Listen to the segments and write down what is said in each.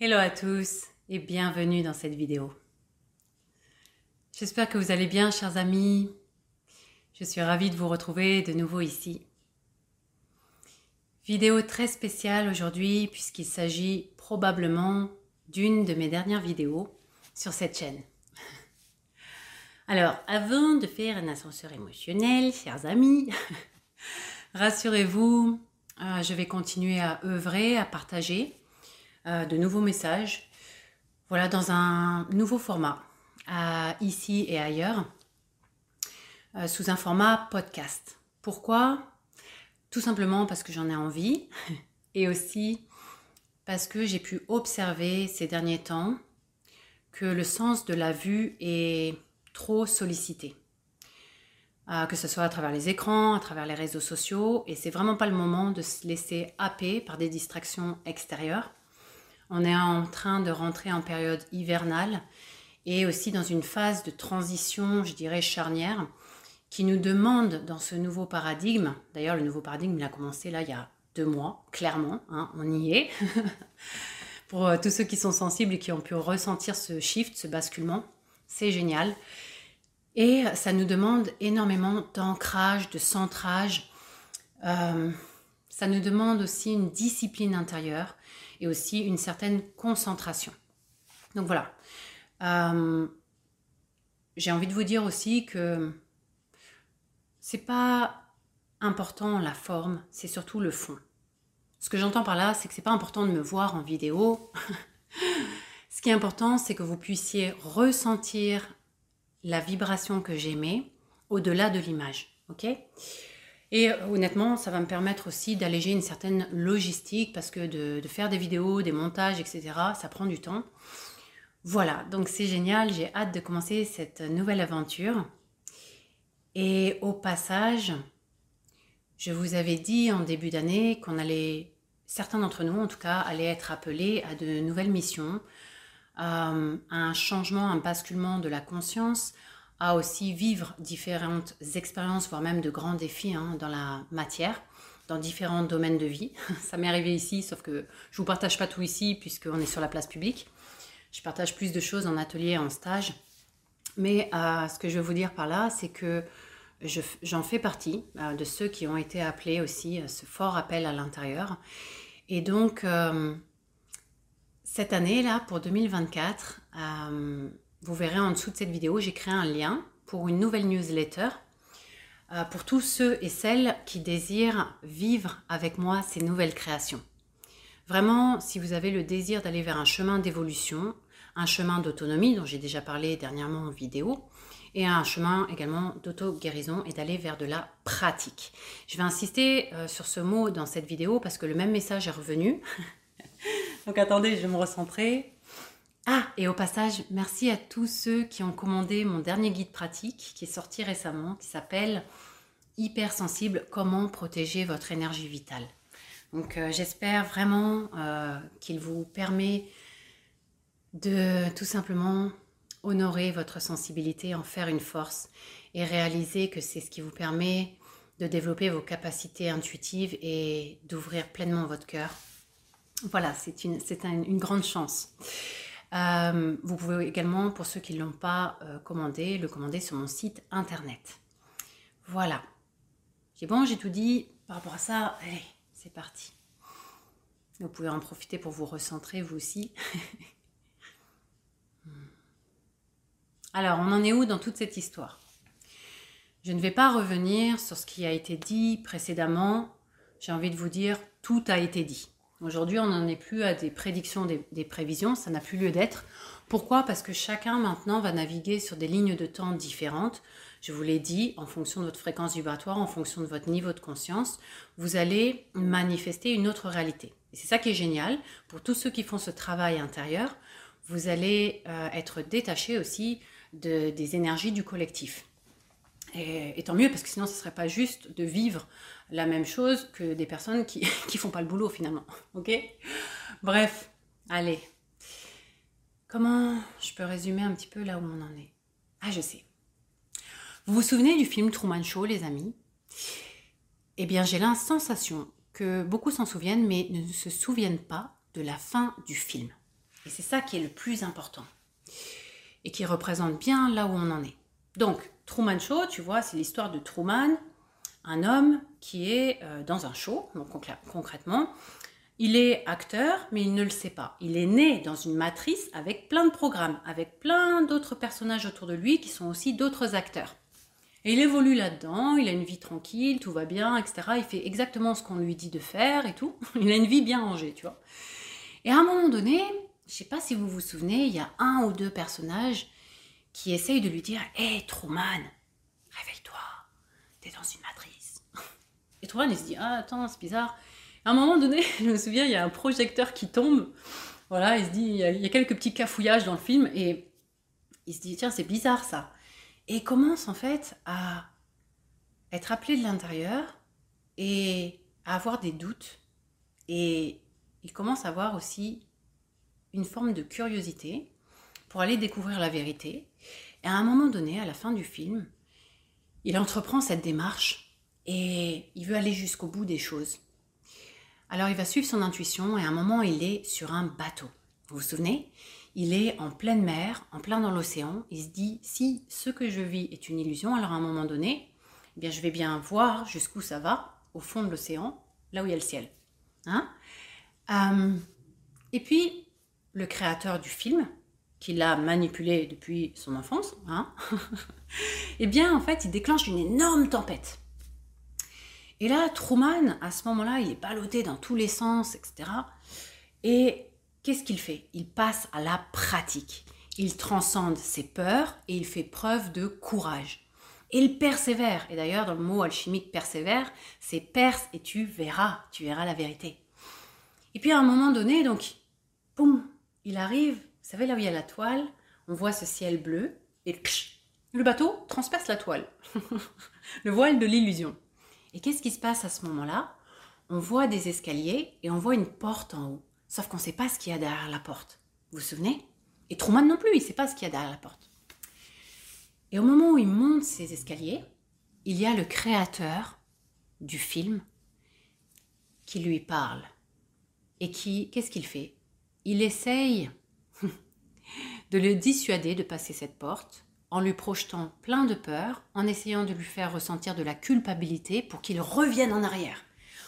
Hello à tous et bienvenue dans cette vidéo. J'espère que vous allez bien chers amis. Je suis ravie de vous retrouver de nouveau ici. Vidéo très spéciale aujourd'hui puisqu'il s'agit probablement d'une de mes dernières vidéos sur cette chaîne. Alors, avant de faire un ascenseur émotionnel, chers amis, rassurez-vous, euh, je vais continuer à œuvrer, à partager euh, de nouveaux messages. Voilà, dans un nouveau format, ici et ailleurs, euh, sous un format podcast. Pourquoi? Tout simplement parce que j'en ai envie et aussi parce que j'ai pu observer ces derniers temps que le sens de la vue est trop sollicité. Euh, que ce soit à travers les écrans, à travers les réseaux sociaux, et c'est vraiment pas le moment de se laisser happer par des distractions extérieures. On est en train de rentrer en période hivernale et aussi dans une phase de transition, je dirais, charnière, qui nous demande dans ce nouveau paradigme, d'ailleurs le nouveau paradigme il a commencé là il y a deux mois, clairement, hein, on y est, pour euh, tous ceux qui sont sensibles et qui ont pu ressentir ce shift, ce basculement, c'est génial. Et ça nous demande énormément d'ancrage, de centrage. Euh, ça nous demande aussi une discipline intérieure et aussi une certaine concentration. Donc voilà. Euh, j'ai envie de vous dire aussi que c'est pas important la forme, c'est surtout le fond. Ce que j'entends par là, c'est que c'est pas important de me voir en vidéo. Ce qui est important, c'est que vous puissiez ressentir la vibration que j'aimais au-delà de l'image. Ok? Et euh, honnêtement, ça va me permettre aussi d'alléger une certaine logistique parce que de, faire des vidéos, des montages, etc., ça prend du temps. Voilà, donc c'est génial, j'ai hâte de commencer cette nouvelle aventure. Et au passage, je vous avais dit en début d'année qu'on allait, certains d'entre nous en tout cas, allaient être appelés à de nouvelles missions, euh, à un changement, un basculement de la conscience, à aussi vivre différentes expériences, voire même de grands défis hein, dans la matière, dans différents domaines de vie. Ça m'est arrivé ici, sauf que je ne vous partage pas tout ici puisqu'on est sur la place publique. Je partage plus de choses en atelier et en stage. Mais euh, ce que je veux vous dire par là, c'est que j'en fais partie euh, de ceux qui ont été appelés aussi à ce fort appel à l'intérieur. Et donc, euh, cette année-là, pour 2024, vous verrez en dessous de cette vidéo, j'ai créé un lien pour une nouvelle newsletter euh, pour tous ceux et celles qui désirent vivre avec moi ces nouvelles créations. Vraiment, si vous avez le désir d'aller vers un chemin d'évolution, un chemin d'autonomie dont j'ai déjà parlé dernièrement en vidéo, et un chemin également d'auto-guérison et d'aller vers de la pratique. Je vais insister euh, sur ce mot dans cette vidéo parce que le même message est revenu. Donc attendez, je vais me recentrer. Ah, et au passage, merci à tous ceux qui ont commandé mon dernier guide pratique qui est sorti récemment, qui s'appelle Hypersensible, comment protéger votre énergie vitale. Donc euh, j'espère vraiment euh, qu'il vous permet de tout simplement honorer votre sensibilité, en faire une force et réaliser que c'est ce qui vous permet de développer vos capacités intuitives et d'ouvrir pleinement votre cœur. Voilà, c'est une, une grande chance. Euh, vous pouvez également, pour ceux qui ne l'ont pas euh, commandé, le commander sur mon site internet. Voilà. J'ai bon, j'ai tout dit par rapport à ça. Allez, c'est parti. Vous pouvez en profiter pour vous recentrer vous aussi. Alors, on en est où dans toute cette histoire? Je ne vais pas revenir sur ce qui a été dit précédemment. J'ai envie de vous dire, tout a été dit. Aujourd'hui, on n'en est plus à des prédictions, des, prévisions, ça n'a plus lieu d'être. Pourquoi? Parce que chacun maintenant va naviguer sur des lignes de temps différentes. Je vous l'ai dit, en fonction de votre fréquence vibratoire, en fonction de votre niveau de conscience, vous allez manifester une autre réalité. C'est ça qui est génial. Pour tous ceux qui font ce travail intérieur, vous allez euh, être détaché aussi des énergies du collectif. Et, tant mieux, parce que sinon, ce serait pas juste de vivre la même chose que des personnes qui ne font pas le boulot finalement. Ok? Bref, allez. Comment je peux résumer un petit peu là où on en est? Ah, je sais. Vous vous souvenez du film Truman Show, les amis? Eh bien, j'ai la sensation que beaucoup s'en souviennent, mais ne se souviennent pas de la fin du film. Et c'est ça qui est le plus important. Et qui représente bien là où on en est. Donc, Truman Show, tu vois, c'est l'histoire de Truman, un homme qui est euh, dans un show, donc concrètement. Il est acteur, mais il ne le sait pas. Il est né dans une matrice avec plein de programmes, avec plein d'autres personnages autour de lui qui sont aussi d'autres acteurs. Et il évolue là-dedans, il a une vie tranquille, tout va bien, etc. Il fait exactement ce qu'on lui dit de faire et tout. Il a une vie bien rangée, tu vois. Et à un moment donné, je sais pas si vous vous souvenez, il y a un ou deux personnages qui essayent de lui dire Hé, hey, Truman, réveille-toi, t'es dans une matrice. Et Truman, il se dit Ah, attends, c'est bizarre. À un moment donné, je me souviens, il y a un projecteur qui tombe. Voilà, il se dit il y a quelques petits cafouillages dans le film et il se dit Tiens, c'est bizarre ça. Et il commence en fait à être appelé de l'intérieur et à avoir des doutes. Et il commence à avoir aussi une forme de curiosité pour aller découvrir la vérité. Et à un moment donné, à la fin du film, il entreprend cette démarche et il veut aller jusqu'au bout des choses. Alors il va suivre son intuition et à un moment il est sur un bateau. Vous vous souvenez? Il est en pleine mer, en plein dans l'océan. Il se dit si ce que je vis est une illusion, alors à un moment donné, eh bien je vais bien voir jusqu'où ça va, au fond de l'océan, là où il y a le ciel. Hein euh, et puis le créateur du film, qui l'a manipulé depuis son enfance, hein, eh bien en fait il déclenche une énorme tempête. Et là, Truman, à ce moment-là, il est ballotté dans tous les sens, etc. Et qu'est-ce qu'il fait? Il passe à la pratique. Il transcende ses peurs et il fait preuve de courage. Et il persévère. Et d'ailleurs, dans le mot alchimique persévère, c'est perce et tu verras, tu verras la vérité. Et puis à un moment donné, donc, boum, il arrive, vous savez là où il y a la toile, on voit ce ciel bleu et le bateau transperce la toile. le voile de l'illusion. Et qu'est-ce qui se passe à ce moment-là? On voit des escaliers et on voit une porte en haut. Sauf qu'on ne sait pas ce qu'il y a derrière la porte. Vous vous souvenez? Et Truman non plus, il ne sait pas ce qu'il y a derrière la porte. Et au moment où il monte ces escaliers, il y a le créateur du film qui lui parle. Et qui, qu'est-ce qu'il fait? Il essaye de le dissuader de passer cette porte en lui projetant plein de peur, en essayant de lui faire ressentir de la culpabilité pour qu'il revienne en arrière.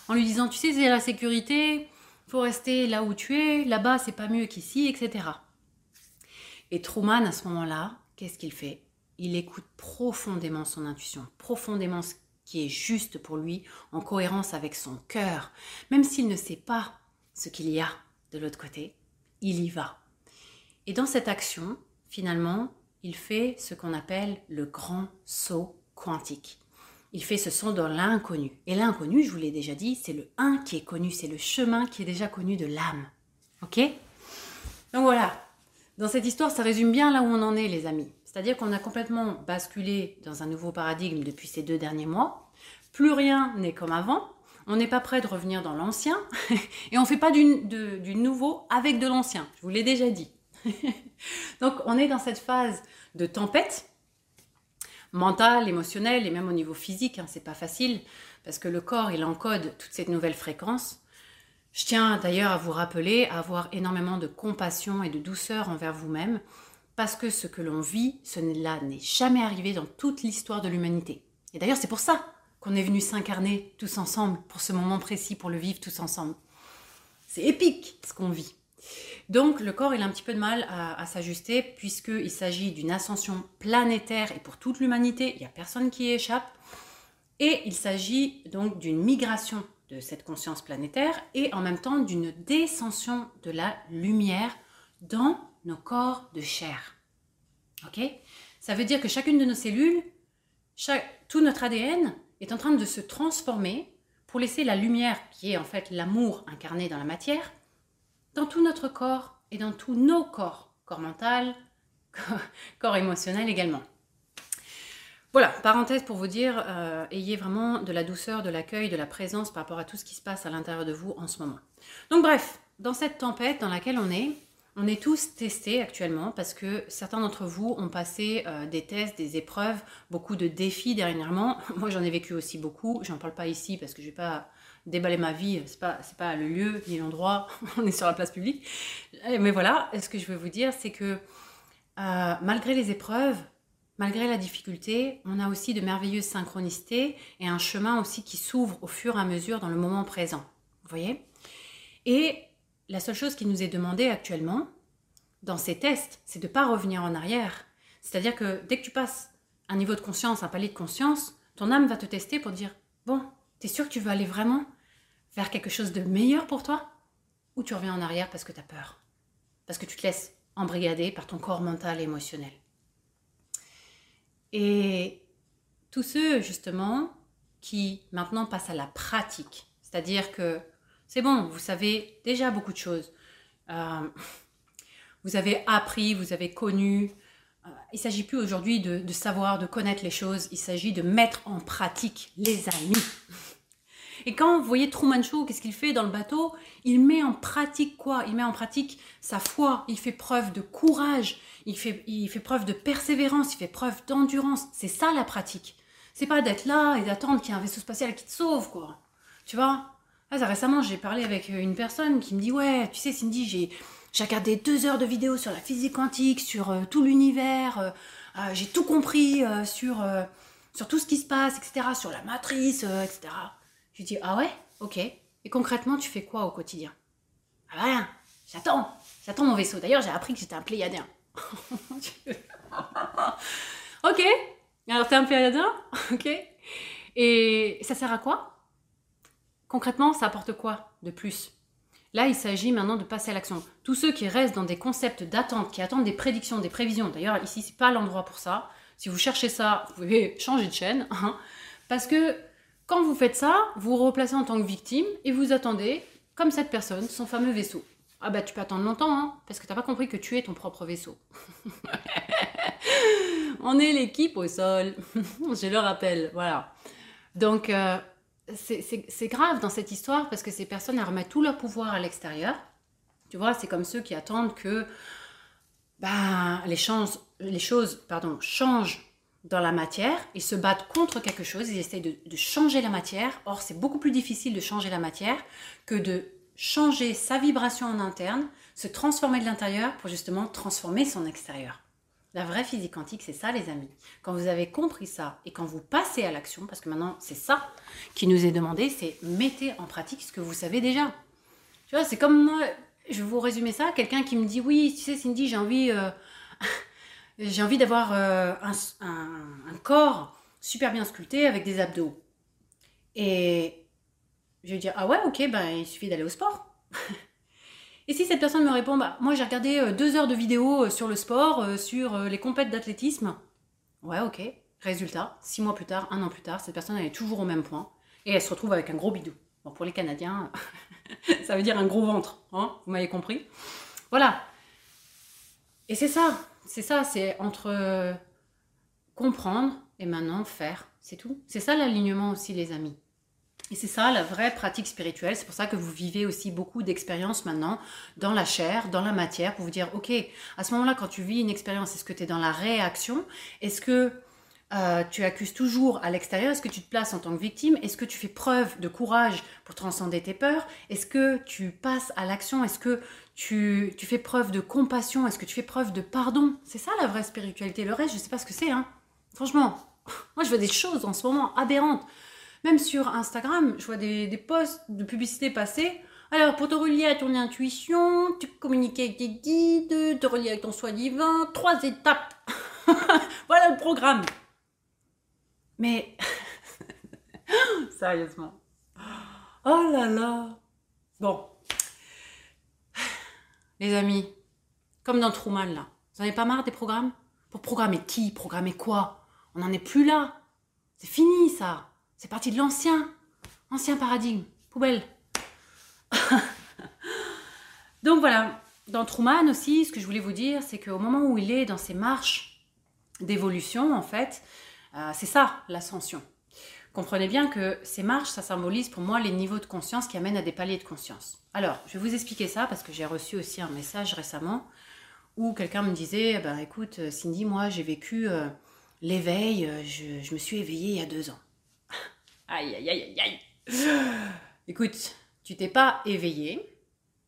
En lui disant, tu sais, c'est la sécurité, faut rester là où tu es, là-bas c'est pas mieux qu'ici, etc. Et Truman, à ce moment-là, qu'est-ce qu'il fait? Il écoute profondément son intuition, profondément ce qui est juste pour lui, en cohérence avec son cœur. Même s'il ne sait pas ce qu'il y a de l'autre côté, il y va. Et dans cette action, finalement, il fait ce qu'on appelle le grand saut quantique. Il fait ce saut dans l'inconnu. Et l'inconnu, je vous l'ai déjà dit, c'est le 1 qui est connu, c'est le chemin qui est déjà connu de l'âme. Ok? Donc voilà, dans cette histoire, ça résume bien là où on en est, les amis. C'est-à-dire qu'on a complètement basculé dans un nouveau paradigme depuis ces deux derniers mois. Plus rien n'est comme avant. On n'est pas prêt de revenir dans l'ancien. Et on ne fait pas du, du nouveau avec de l'ancien. Je vous l'ai déjà dit. Donc on est dans cette phase de tempête mentale, émotionnelle et même au niveau physique. Hein, c'est pas facile parce que le corps il encode toutes ces nouvelles fréquences. Je tiens d'ailleurs à vous rappeler à avoir énormément de compassion et de douceur envers vous-même parce que ce que l'on vit, ce là n'est jamais arrivé dans toute l'histoire de l'humanité. Et d'ailleurs, c'est pour ça qu'on est venu s'incarner tous ensemble pour ce moment précis, pour le vivre tous ensemble. C'est épique ce qu'on vit. Donc le corps, a un petit peu de mal à, s'ajuster puisqu'il s'agit d'une ascension planétaire et pour toute l'humanité, il n'y a personne qui y échappe. Et il s'agit donc d'une migration de cette conscience planétaire et en même temps d'une descension de la lumière dans nos corps de chair. Ok? Ça veut dire que chacune de nos cellules, tout notre ADN est en train de se transformer pour laisser la lumière, qui est en fait l'amour incarné dans la matière, dans tout notre corps et dans tous nos corps, corps mental, corps, émotionnel également. Voilà, parenthèse pour vous dire, euh, ayez vraiment de la douceur, de l'accueil, de la présence par rapport à tout ce qui se passe à l'intérieur de vous en ce moment. Donc bref, dans cette tempête dans laquelle on est, on est tous testés actuellement parce que certains d'entre vous ont passé euh, des tests, des épreuves, beaucoup de défis dernièrement. Moi j'en ai vécu aussi beaucoup, j'en parle pas ici parce que je vais pas déballer ma vie, c'est pas, c'est pas le lieu ni l'endroit, on est sur la place publique. Mais voilà, ce que je veux vous dire, c'est que euh, malgré les épreuves, malgré la difficulté, on a aussi de merveilleuses synchronicités et un chemin aussi qui s'ouvre au fur et à mesure dans le moment présent. Vous voyez? Et la seule chose qui nous est demandée actuellement dans ces tests, c'est de ne pas revenir en arrière. C'est-à-dire que dès que tu passes un niveau de conscience, un palier de conscience, ton âme va te tester pour dire Bon, t'es sûr que tu veux aller vraiment? Vers quelque chose de meilleur pour toi Ou tu reviens en arrière parce que tu as peur? Parce que tu te laisses embrigader par ton corps mental et émotionnel. Et tous ceux, justement, qui maintenant passent à la pratique, c'est-à-dire que c'est bon, vous savez déjà beaucoup de choses. Euh, vous avez appris, vous avez connu. Euh, il s'agit plus aujourd'hui de, de, savoir, de connaître les choses, il s'agit de mettre en pratique, les amis. Et quand vous voyez Truman Show, qu'est-ce qu'il fait dans le bateau? Il met en pratique quoi? Il met en pratique sa foi, il fait preuve de courage, il fait, il fait preuve de persévérance, il fait preuve d'endurance. C'est ça la pratique. C'est pas d'être là et d'attendre qu'il y ait un vaisseau spatial qui te sauve, quoi. Tu vois? Récemment, j'ai parlé avec une personne qui me dit Ouais, tu sais, Cindy, j'ai, j'ai regardé deux heures de vidéos sur la physique quantique, sur euh, tout l'univers, euh, euh, j'ai tout compris sur, sur tout ce qui se passe, etc., sur la matrice, etc. Je dis Ah ouais Ok. Et concrètement, tu fais quoi au quotidien? Ah rien, j'attends, j'attends mon vaisseau. D'ailleurs, j'ai appris que j'étais un pléiadien. ok. Alors, t'es un pléiadien? Ok. Et ça sert à quoi? Concrètement, ça apporte quoi de plus? Là, il s'agit maintenant de passer à l'action. Tous ceux qui restent dans des concepts d'attente, qui attendent des prédictions, des prévisions, d'ailleurs, ici, c'est pas l'endroit pour ça. Si vous cherchez ça, vous pouvez changer de chaîne. Hein. parce que quand vous faites ça, vous vous replacez en tant que victime et vous attendez, comme cette personne, son fameux vaisseau. Ah bah tu peux attendre longtemps, hein, parce que t'as pas compris que tu es ton propre vaisseau. On est l'équipe au sol, je le rappelle, voilà. Donc euh, c'est grave dans cette histoire parce que ces personnes elles remettent tout leur pouvoir à l'extérieur. Tu vois, c'est comme ceux qui attendent que bah, les, choses, les choses pardon, changent dans la matière, ils se battent contre quelque chose, ils essayent de, changer la matière. Or, c'est beaucoup plus difficile de changer la matière que de changer sa vibration en interne, se transformer de l'intérieur pour justement transformer son extérieur. La vraie physique quantique, c'est ça, les amis. Quand vous avez compris ça et quand vous passez à l'action, parce que maintenant, c'est ça qui nous est demandé, c'est mettez en pratique ce que vous savez déjà. Tu vois, c'est comme moi, je vais vous résumer ça, quelqu'un qui me dit Oui, tu sais, Cindy, j'ai envie. Euh, j'ai envie d'avoir euh, un, corps super bien sculpté avec des abdos. Et je vais dire, ah ouais, ok, ben il suffit d'aller au sport. Et si cette personne me répond, bah, moi j'ai regardé euh, deux heures de vidéos euh, sur le sport, sur les compètes d'athlétisme. Ouais, ok. Résultat, six mois plus tard, un an plus tard, cette personne elle est toujours au même point et elle se retrouve avec un gros bidou. Bon, pour les Canadiens, ça veut dire un gros ventre, hein vous m'avez compris? Voilà. Et c'est ça, c'est ça, c'est entre euh, comprendre et maintenant faire. C'est tout. C'est ça l'alignement aussi, les amis. Et c'est ça la vraie pratique spirituelle. C'est pour ça que vous vivez aussi beaucoup d'expériences maintenant dans la chair, dans la matière, pour vous dire, ok, à ce moment-là, quand tu vis une expérience, est-ce que tu es dans la réaction? Est-ce que euh, tu accuses toujours à l'extérieur? Est-ce que tu te places en tant que victime? Est-ce que tu fais preuve de courage pour transcender tes peurs? Est-ce que tu passes à l'action? Est-ce que tu, fais preuve de compassion Est-ce que tu fais preuve de pardon? C'est ça la vraie spiritualité. Le reste, je ne sais pas ce que c'est. Hein. Franchement, moi je vois des choses en ce moment aberrantes. Même sur Instagram, je vois des, posts de publicité passer. Alors, pour te relier à ton intuition, tu communiques avec tes guides, te relier avec ton soi divin, trois étapes. voilà le programme. Mais sérieusement. Oh là là. Bon. Les amis, comme dans Truman là. Vous n'en avez pas marre des programmes? Pour programmer qui? Programmer quoi? On n'en est plus là. C'est fini ça. C'est parti de l'ancien. Ancien paradigme. Poubelle. Donc voilà. Dans Truman aussi, ce que je voulais vous dire, c'est qu'au moment où il est dans ses marches d'évolution, en fait, euh, c'est ça l'ascension. Comprenez bien que ces marches, ça symbolise pour moi les niveaux de conscience qui amènent à des paliers de conscience. Alors, je vais vous expliquer ça parce que j'ai reçu aussi un message récemment où quelqu'un me disait, ben écoute Cindy, moi j'ai vécu euh, l'éveil, euh, je, me suis éveillée il y a deux ans. aïe, aïe, aïe, aïe, écoute, tu t'es pas éveillé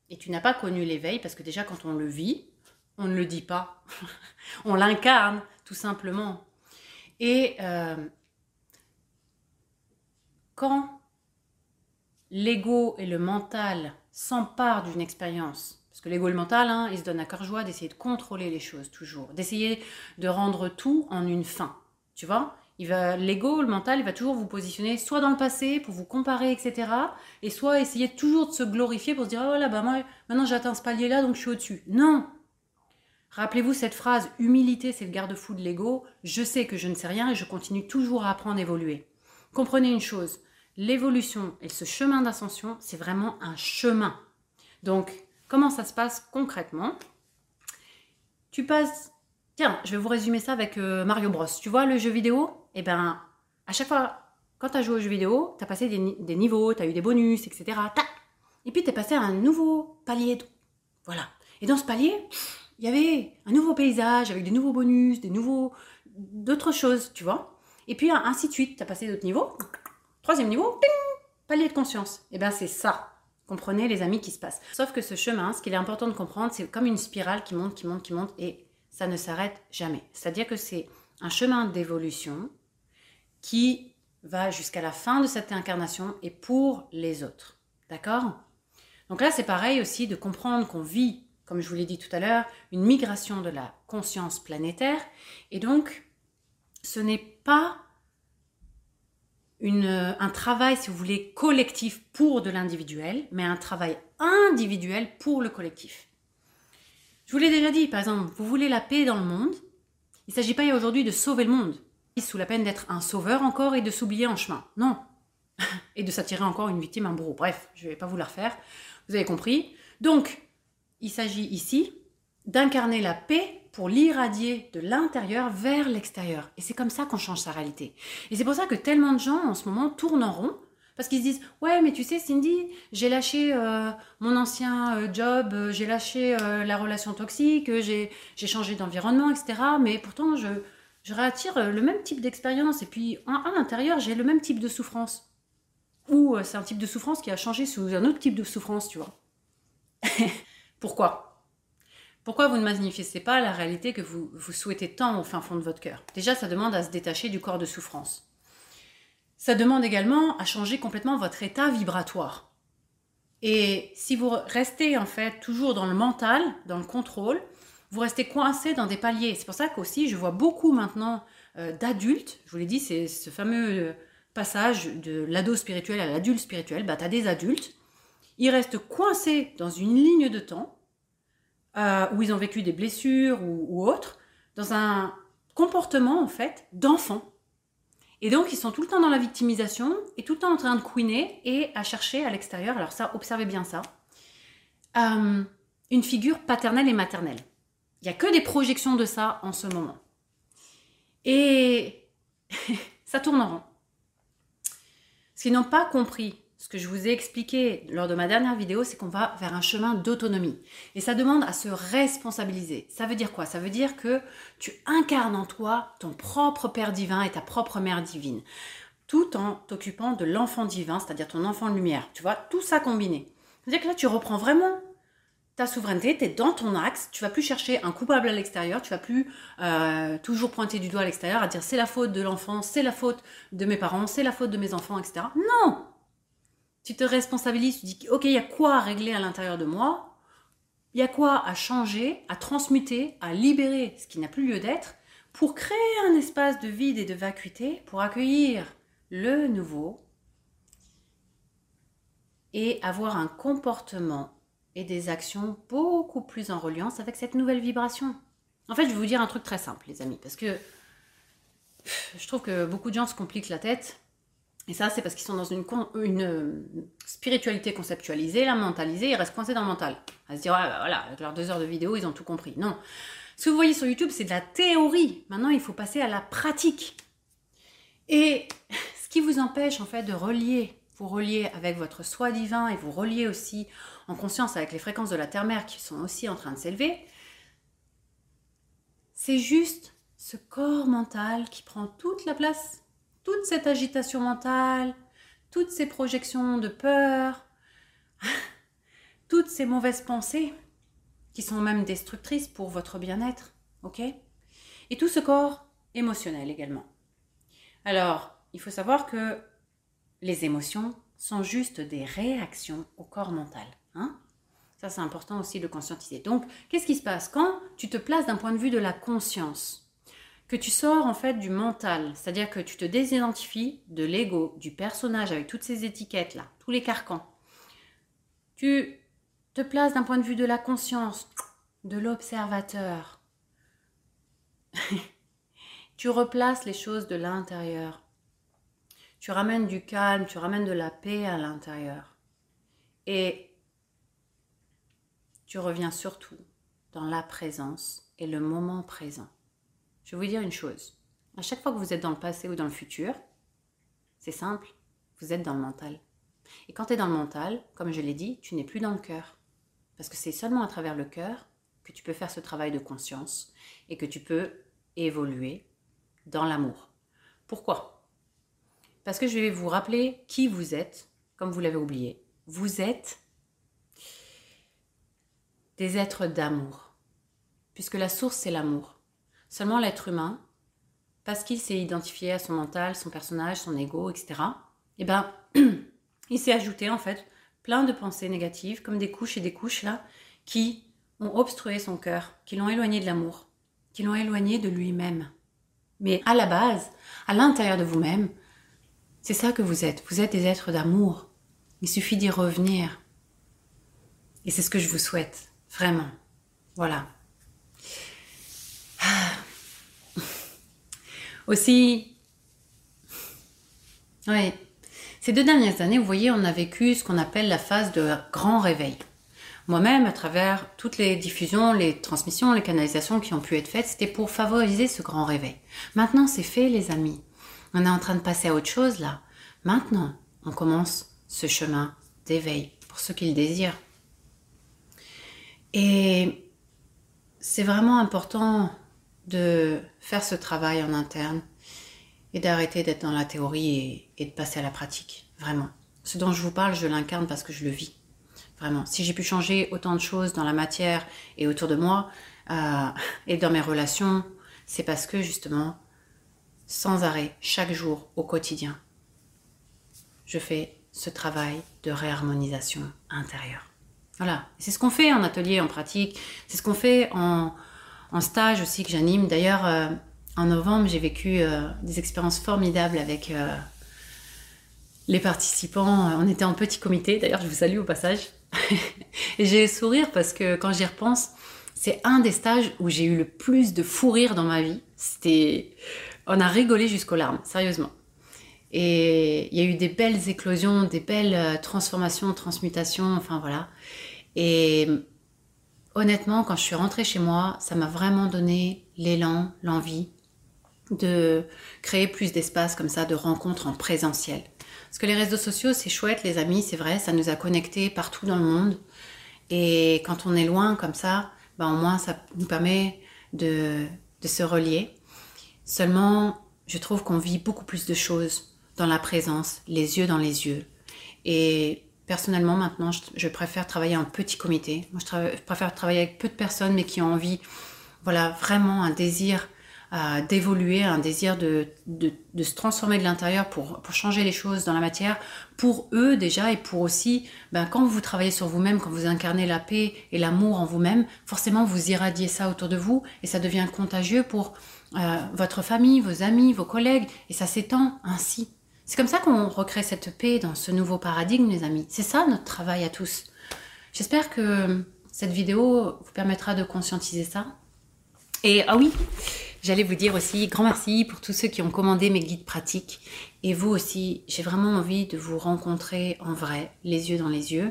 et tu n'as pas connu l'éveil parce que déjà quand on le vit, on ne le dit pas. on l'incarne tout simplement. Et euh, quand l'ego et le mental s'emparent d'une expérience, parce que l'ego et le mental, hein, ils se donnent à cœur joie d'essayer de contrôler les choses toujours, d'essayer de rendre tout en une fin. Tu vois? L'ego, le mental, il va toujours vous positionner soit dans le passé pour vous comparer, etc. Et soit essayer toujours de se glorifier pour se dire oh là bah moi maintenant j'atteins ce palier là donc je suis au-dessus. Non. Rappelez-vous cette phrase humilité c'est le garde-fou de l'ego. Je sais que je ne sais rien et je continue toujours à apprendre, à évoluer. Comprenez une chose, l'évolution et ce chemin d'ascension, c'est vraiment un chemin. Donc comment ça se passe concrètement? Tu passes Tiens, je vais vous résumer ça avec euh, Mario Bros. Tu vois le jeu vidéo? Eh bien, à chaque fois, quand tu as joué au jeu vidéo, tu as passé des, niveaux, tu as eu des bonus, etc. Et puis tu es passé à un nouveau palier. Voilà. Et dans ce palier, il y avait un nouveau paysage avec des nouveaux bonus, des nouveaux. d'autres choses, tu vois? Et puis ainsi de suite, tu as passé d'autres niveaux. Troisième niveau, palier de conscience. Eh bien, c'est ça. Comprenez les amis qui se passent. Sauf que ce chemin, ce qu'il est important de comprendre, c'est comme une spirale qui monte, qui monte, qui monte. Et ça ne s'arrête jamais. C'est-à-dire que c'est un chemin d'évolution qui va jusqu'à la fin de cette incarnation et pour les autres. D'accord? Donc là, c'est pareil aussi de comprendre qu'on vit, comme je vous l'ai dit tout à l'heure, une migration de la conscience planétaire. Et donc, ce n'est pas une, un travail, si vous voulez, collectif pour de l'individuel, mais un travail individuel pour le collectif. Je vous l'ai déjà dit, par exemple, vous voulez la paix dans le monde. Il ne s'agit pas aujourd'hui de sauver le monde, sous la peine d'être un sauveur encore et de s'oublier en chemin. Non. et de s'attirer encore une victime, un bourreau. Bref, je ne vais pas vous la refaire. Vous avez compris. Donc, il s'agit ici d'incarner la paix pour l'irradier de l'intérieur vers l'extérieur. Et c'est comme ça qu'on change sa réalité. Et c'est pour ça que tellement de gens en ce moment tournent en rond parce qu'ils se disent Ouais, mais tu sais, Cindy, j'ai lâché euh, mon ancien euh, job, euh, j'ai lâché la relation toxique, j'ai changé d'environnement, etc. Mais pourtant, je, je réattire le même type d'expérience. Et puis, à, l'intérieur, j'ai le même type de souffrance. Ou c'est un type de souffrance qui a changé sous un autre type de souffrance, tu vois. Pourquoi? Pourquoi vous ne manifestez pas la réalité que vous, souhaitez tant au fin fond de votre cœur? Déjà, ça demande à se détacher du corps de souffrance. Ça demande également à changer complètement votre état vibratoire. Et si vous restez en fait toujours dans le mental, dans le contrôle, vous restez coincé dans des paliers. C'est pour ça qu'aussi je vois beaucoup maintenant euh, d'adultes, je vous l'ai dit, c'est ce fameux euh, passage de l'ado spirituel à l'adulte spirituel, bah, tu as des adultes, ils restent coincés dans une ligne de temps euh, où ils ont vécu des blessures ou, ou autres, dans un comportement en fait d'enfant. Et donc, ils sont tout le temps dans la victimisation et tout le temps en train de couiner et à chercher à l'extérieur, alors ça, observez bien ça, euh, une figure paternelle et maternelle. Il n'y a que des projections de ça en ce moment. Et ça tourne en rond. Ce qu'ils n'ont pas compris, ce que je vous ai expliqué lors de ma dernière vidéo, c'est qu'on va vers un chemin d'autonomie. Et ça demande à se responsabiliser. Ça veut dire quoi? Ça veut dire que tu incarnes en toi ton propre Père divin et ta propre Mère divine, tout en t'occupant de l'enfant divin, c'est-à-dire ton enfant de lumière. Tu vois, tout ça combiné. C'est-à-dire que là, tu reprends vraiment ta souveraineté, tu es dans ton axe, tu vas plus chercher un coupable à l'extérieur, tu vas plus euh, toujours pointer du doigt à l'extérieur, à dire c'est la faute de l'enfant, c'est la faute de mes parents, c'est la faute de mes enfants, etc. Non tu te responsabilises, tu dis, ok, il y a quoi à régler à l'intérieur de moi? Il y a quoi à changer, à transmuter, à libérer ce qui n'a plus lieu d'être pour créer un espace de vide et de vacuité pour accueillir le nouveau et avoir un comportement et des actions beaucoup plus en reliance avec cette nouvelle vibration. En fait, je vais vous dire un truc très simple, les amis, parce que je trouve que beaucoup de gens se compliquent la tête et ça, c'est parce qu'ils sont dans une, euh, spiritualité conceptualisée, la mentalisée, ils restent coincés dans le mental. À se dire, bah voilà, avec leurs deux heures de vidéo, ils ont tout compris. Non. Ce que vous voyez sur YouTube, c'est de la théorie. Maintenant, il faut passer à la pratique. Et ce qui vous empêche, en fait, de relier, vous relier avec votre soi divin et vous relier aussi en conscience avec les fréquences de la terre-mère qui sont aussi en train de s'élever, c'est juste ce corps mental qui prend toute la place toute cette agitation mentale, toutes ces projections de peur, toutes ces mauvaises pensées qui sont même destructrices pour votre bien-être, ok? Et tout ce corps émotionnel également. Alors, il faut savoir que les émotions sont juste des réactions au corps mental. Hein? Ça, c'est important aussi de conscientiser. Donc, qu'est-ce qui se passe? Quand tu te places d'un point de vue de la conscience que tu sors en fait du mental, c'est-à-dire que tu te désidentifies de l'ego, du personnage avec toutes ces étiquettes là, tous les carcans. Tu te places d'un point de vue de la conscience, de l'observateur. tu replaces les choses de l'intérieur. Tu ramènes du calme, tu ramènes de la paix à l'intérieur. Et tu reviens surtout dans la présence et le moment présent. Je vais vous dire une chose. À chaque fois que vous êtes dans le passé ou dans le futur, c'est simple, vous êtes dans le mental. Et quand tu es dans le mental, comme je l'ai dit, tu n'es plus dans le cœur. Parce que c'est seulement à travers le cœur que tu peux faire ce travail de conscience et que tu peux évoluer dans l'amour. Pourquoi? Parce que je vais vous rappeler qui vous êtes, comme vous l'avez oublié. Vous êtes des êtres d'amour, puisque la source, c'est l'amour. Seulement l'être humain, parce qu'il s'est identifié à son mental, son personnage, son ego, etc., eh ben, il s'est ajouté en fait plein de pensées négatives, comme des couches et des couches là, qui ont obstrué son cœur, qui l'ont éloigné de l'amour, qui l'ont éloigné de lui-même. Mais à la base, à l'intérieur de vous-même, c'est ça que vous êtes. Vous êtes des êtres d'amour. Il suffit d'y revenir. Et c'est ce que je vous souhaite, vraiment. Voilà. Aussi, oui, ces deux dernières années, vous voyez, on a vécu ce qu'on appelle la phase de grand réveil. Moi-même, à travers toutes les diffusions, les transmissions, les canalisations qui ont pu être faites, c'était pour favoriser ce grand réveil. Maintenant, c'est fait, les amis. On est en train de passer à autre chose là. Maintenant, on commence ce chemin d'éveil pour ceux qui le désirent. Et c'est vraiment important de faire ce travail en interne et d'arrêter d'être dans la théorie et, de passer à la pratique, vraiment. Ce dont je vous parle, je l'incarne parce que je le vis, vraiment. Si j'ai pu changer autant de choses dans la matière et autour de moi euh, et dans mes relations, c'est parce que justement, sans arrêt, chaque jour, au quotidien, je fais ce travail de réharmonisation intérieure. Voilà, c'est ce qu'on fait en atelier, en pratique, c'est ce qu'on fait en, en stage aussi que j'anime. D'ailleurs, euh, en novembre, j'ai vécu euh, des expériences formidables avec euh, les participants. On était en petit comité, d'ailleurs, je vous salue au passage. et j'ai sourire parce que quand j'y repense, c'est un des stages où j'ai eu le plus de fou rire dans ma vie. C'était. On a rigolé jusqu'aux larmes, sérieusement. Et il y a eu des belles éclosions, des belles transformations, transmutations, enfin voilà. Et honnêtement, quand je suis rentrée chez moi, ça m'a vraiment donné l'élan, l'envie de créer plus d'espace comme ça, de rencontres en présentiel. Parce que les réseaux sociaux, c'est chouette, les amis, c'est vrai, ça nous a connectés partout dans le monde. Et quand on est loin comme ça, ben, au moins ça nous permet de, de se relier. Seulement, je trouve qu'on vit beaucoup plus de choses dans la présence, les yeux dans les yeux. Et Personnellement, maintenant, je, préfère travailler en petit comité. Moi, je, préfère travailler avec peu de personnes, mais qui ont envie, voilà, vraiment un désir euh, d'évoluer, un désir de, se transformer de l'intérieur pour, pour changer les choses dans la matière, pour eux déjà, et pour aussi, ben, quand vous travaillez sur vous-même, quand vous incarnez la paix et l'amour en vous-même, forcément, vous irradiez ça autour de vous, et ça devient contagieux pour euh, votre famille, vos amis, vos collègues, et ça s'étend ainsi. C'est comme ça qu'on recrée cette paix dans ce nouveau paradigme, les amis. C'est ça notre travail à tous. J'espère que cette vidéo vous permettra de conscientiser ça. Et ah oui, j'allais vous dire aussi grand merci pour tous ceux qui ont commandé mes guides pratiques. Et vous aussi, j'ai vraiment envie de vous rencontrer en vrai, les yeux dans les yeux.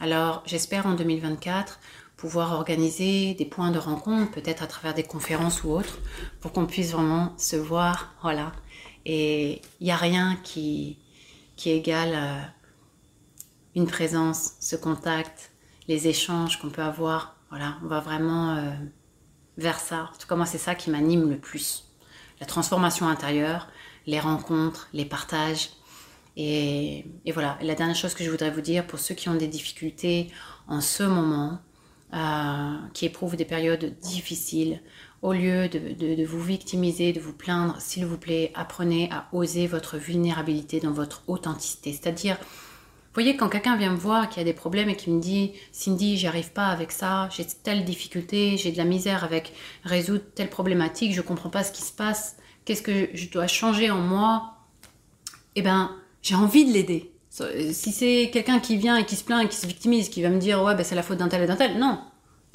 Alors j'espère en 2024 pouvoir organiser des points de rencontre, peut-être à travers des conférences ou autres, pour qu'on puisse vraiment se voir, voilà, et il n'y a rien qui, qui égale euh, une présence, ce contact, les échanges qu'on peut avoir. Voilà, on va vraiment euh, vers ça. En tout cas, moi, c'est ça qui m'anime le plus. La transformation intérieure, les rencontres, les partages Et, voilà, la dernière chose que je voudrais vous dire, pour ceux qui ont des difficultés en ce moment, euh, qui éprouvent des périodes difficiles, au lieu de, vous victimiser, de vous plaindre, s'il vous plaît, apprenez à oser votre vulnérabilité dans votre authenticité. C'est-à-dire, voyez, quand quelqu'un vient me voir qui a des problèmes et qui me dit Cindy, j'y arrive pas avec ça, j'ai telle difficulté, j'ai de la misère avec résoudre telle problématique, je comprends pas ce qui se passe, qu'est-ce que je dois changer en moi Eh ben, j'ai envie de l'aider. Si c'est quelqu'un qui vient et qui se plaint et qui se victimise, qui va me dire ouais, ben c'est la faute d'un tel et d'un tel, non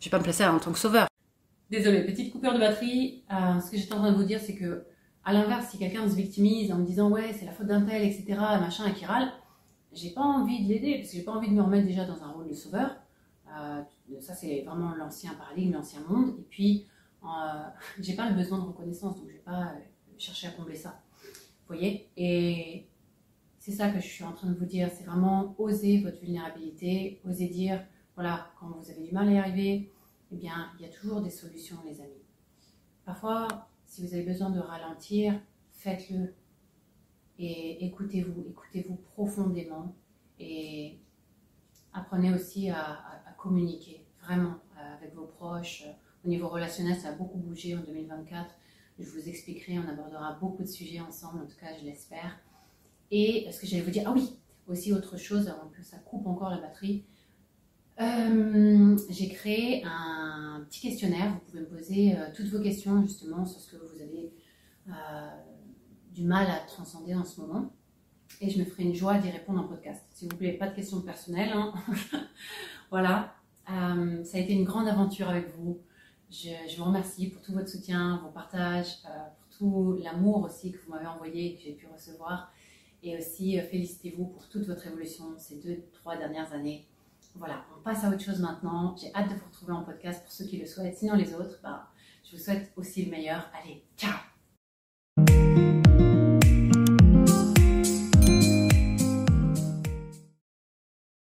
Je vais pas me placer en tant que sauveur. Désolée, petite coupure de batterie. Euh, ce que j'étais en train de vous dire, c'est que, à l'inverse, si quelqu'un se victimise en me disant ouais, c'est la faute d'un tel, etc., machin, et qui râle, j'ai pas envie de l'aider parce que j'ai pas envie de me remettre déjà dans un rôle de sauveur. Euh, ça, c'est vraiment l'ancien paradigme, l'ancien monde. Et puis, euh, j'ai pas le besoin de reconnaissance, donc je vais pas chercher à combler ça. Vous voyez? Et c'est ça que je suis en train de vous dire. C'est vraiment oser votre vulnérabilité, oser dire voilà, quand vous avez du mal à y arriver, eh bien, il y a toujours des solutions, les amis. Parfois, si vous avez besoin de ralentir, faites-le et écoutez-vous, écoutez-vous profondément et apprenez aussi à, communiquer vraiment euh, avec vos proches. Au niveau relationnel, ça a beaucoup bougé en 2024. Je vous expliquerai, on abordera beaucoup de sujets ensemble, en tout cas je l'espère. Et ce que j'allais vous dire, ah oui, aussi autre chose, que ça coupe encore la batterie. Euh, j'ai créé un petit questionnaire, vous pouvez me poser euh, toutes vos questions justement sur ce que vous avez du mal à transcender en ce moment. Et je me ferai une joie d'y répondre en podcast. S'il vous plaît, pas de questions personnelles. Hein. voilà. Euh, ça a été une grande aventure avec vous. Je, vous remercie pour tout votre soutien, vos partages, euh, pour tout l'amour aussi que vous m'avez envoyé et que j'ai pu recevoir. Et aussi, euh, félicitez-vous pour toute votre évolution ces deux, trois dernières années. Voilà, on passe à autre chose maintenant. J'ai hâte de vous retrouver en podcast pour ceux qui le souhaitent. Sinon, les autres, bah, je vous souhaite aussi le meilleur. Allez, ciao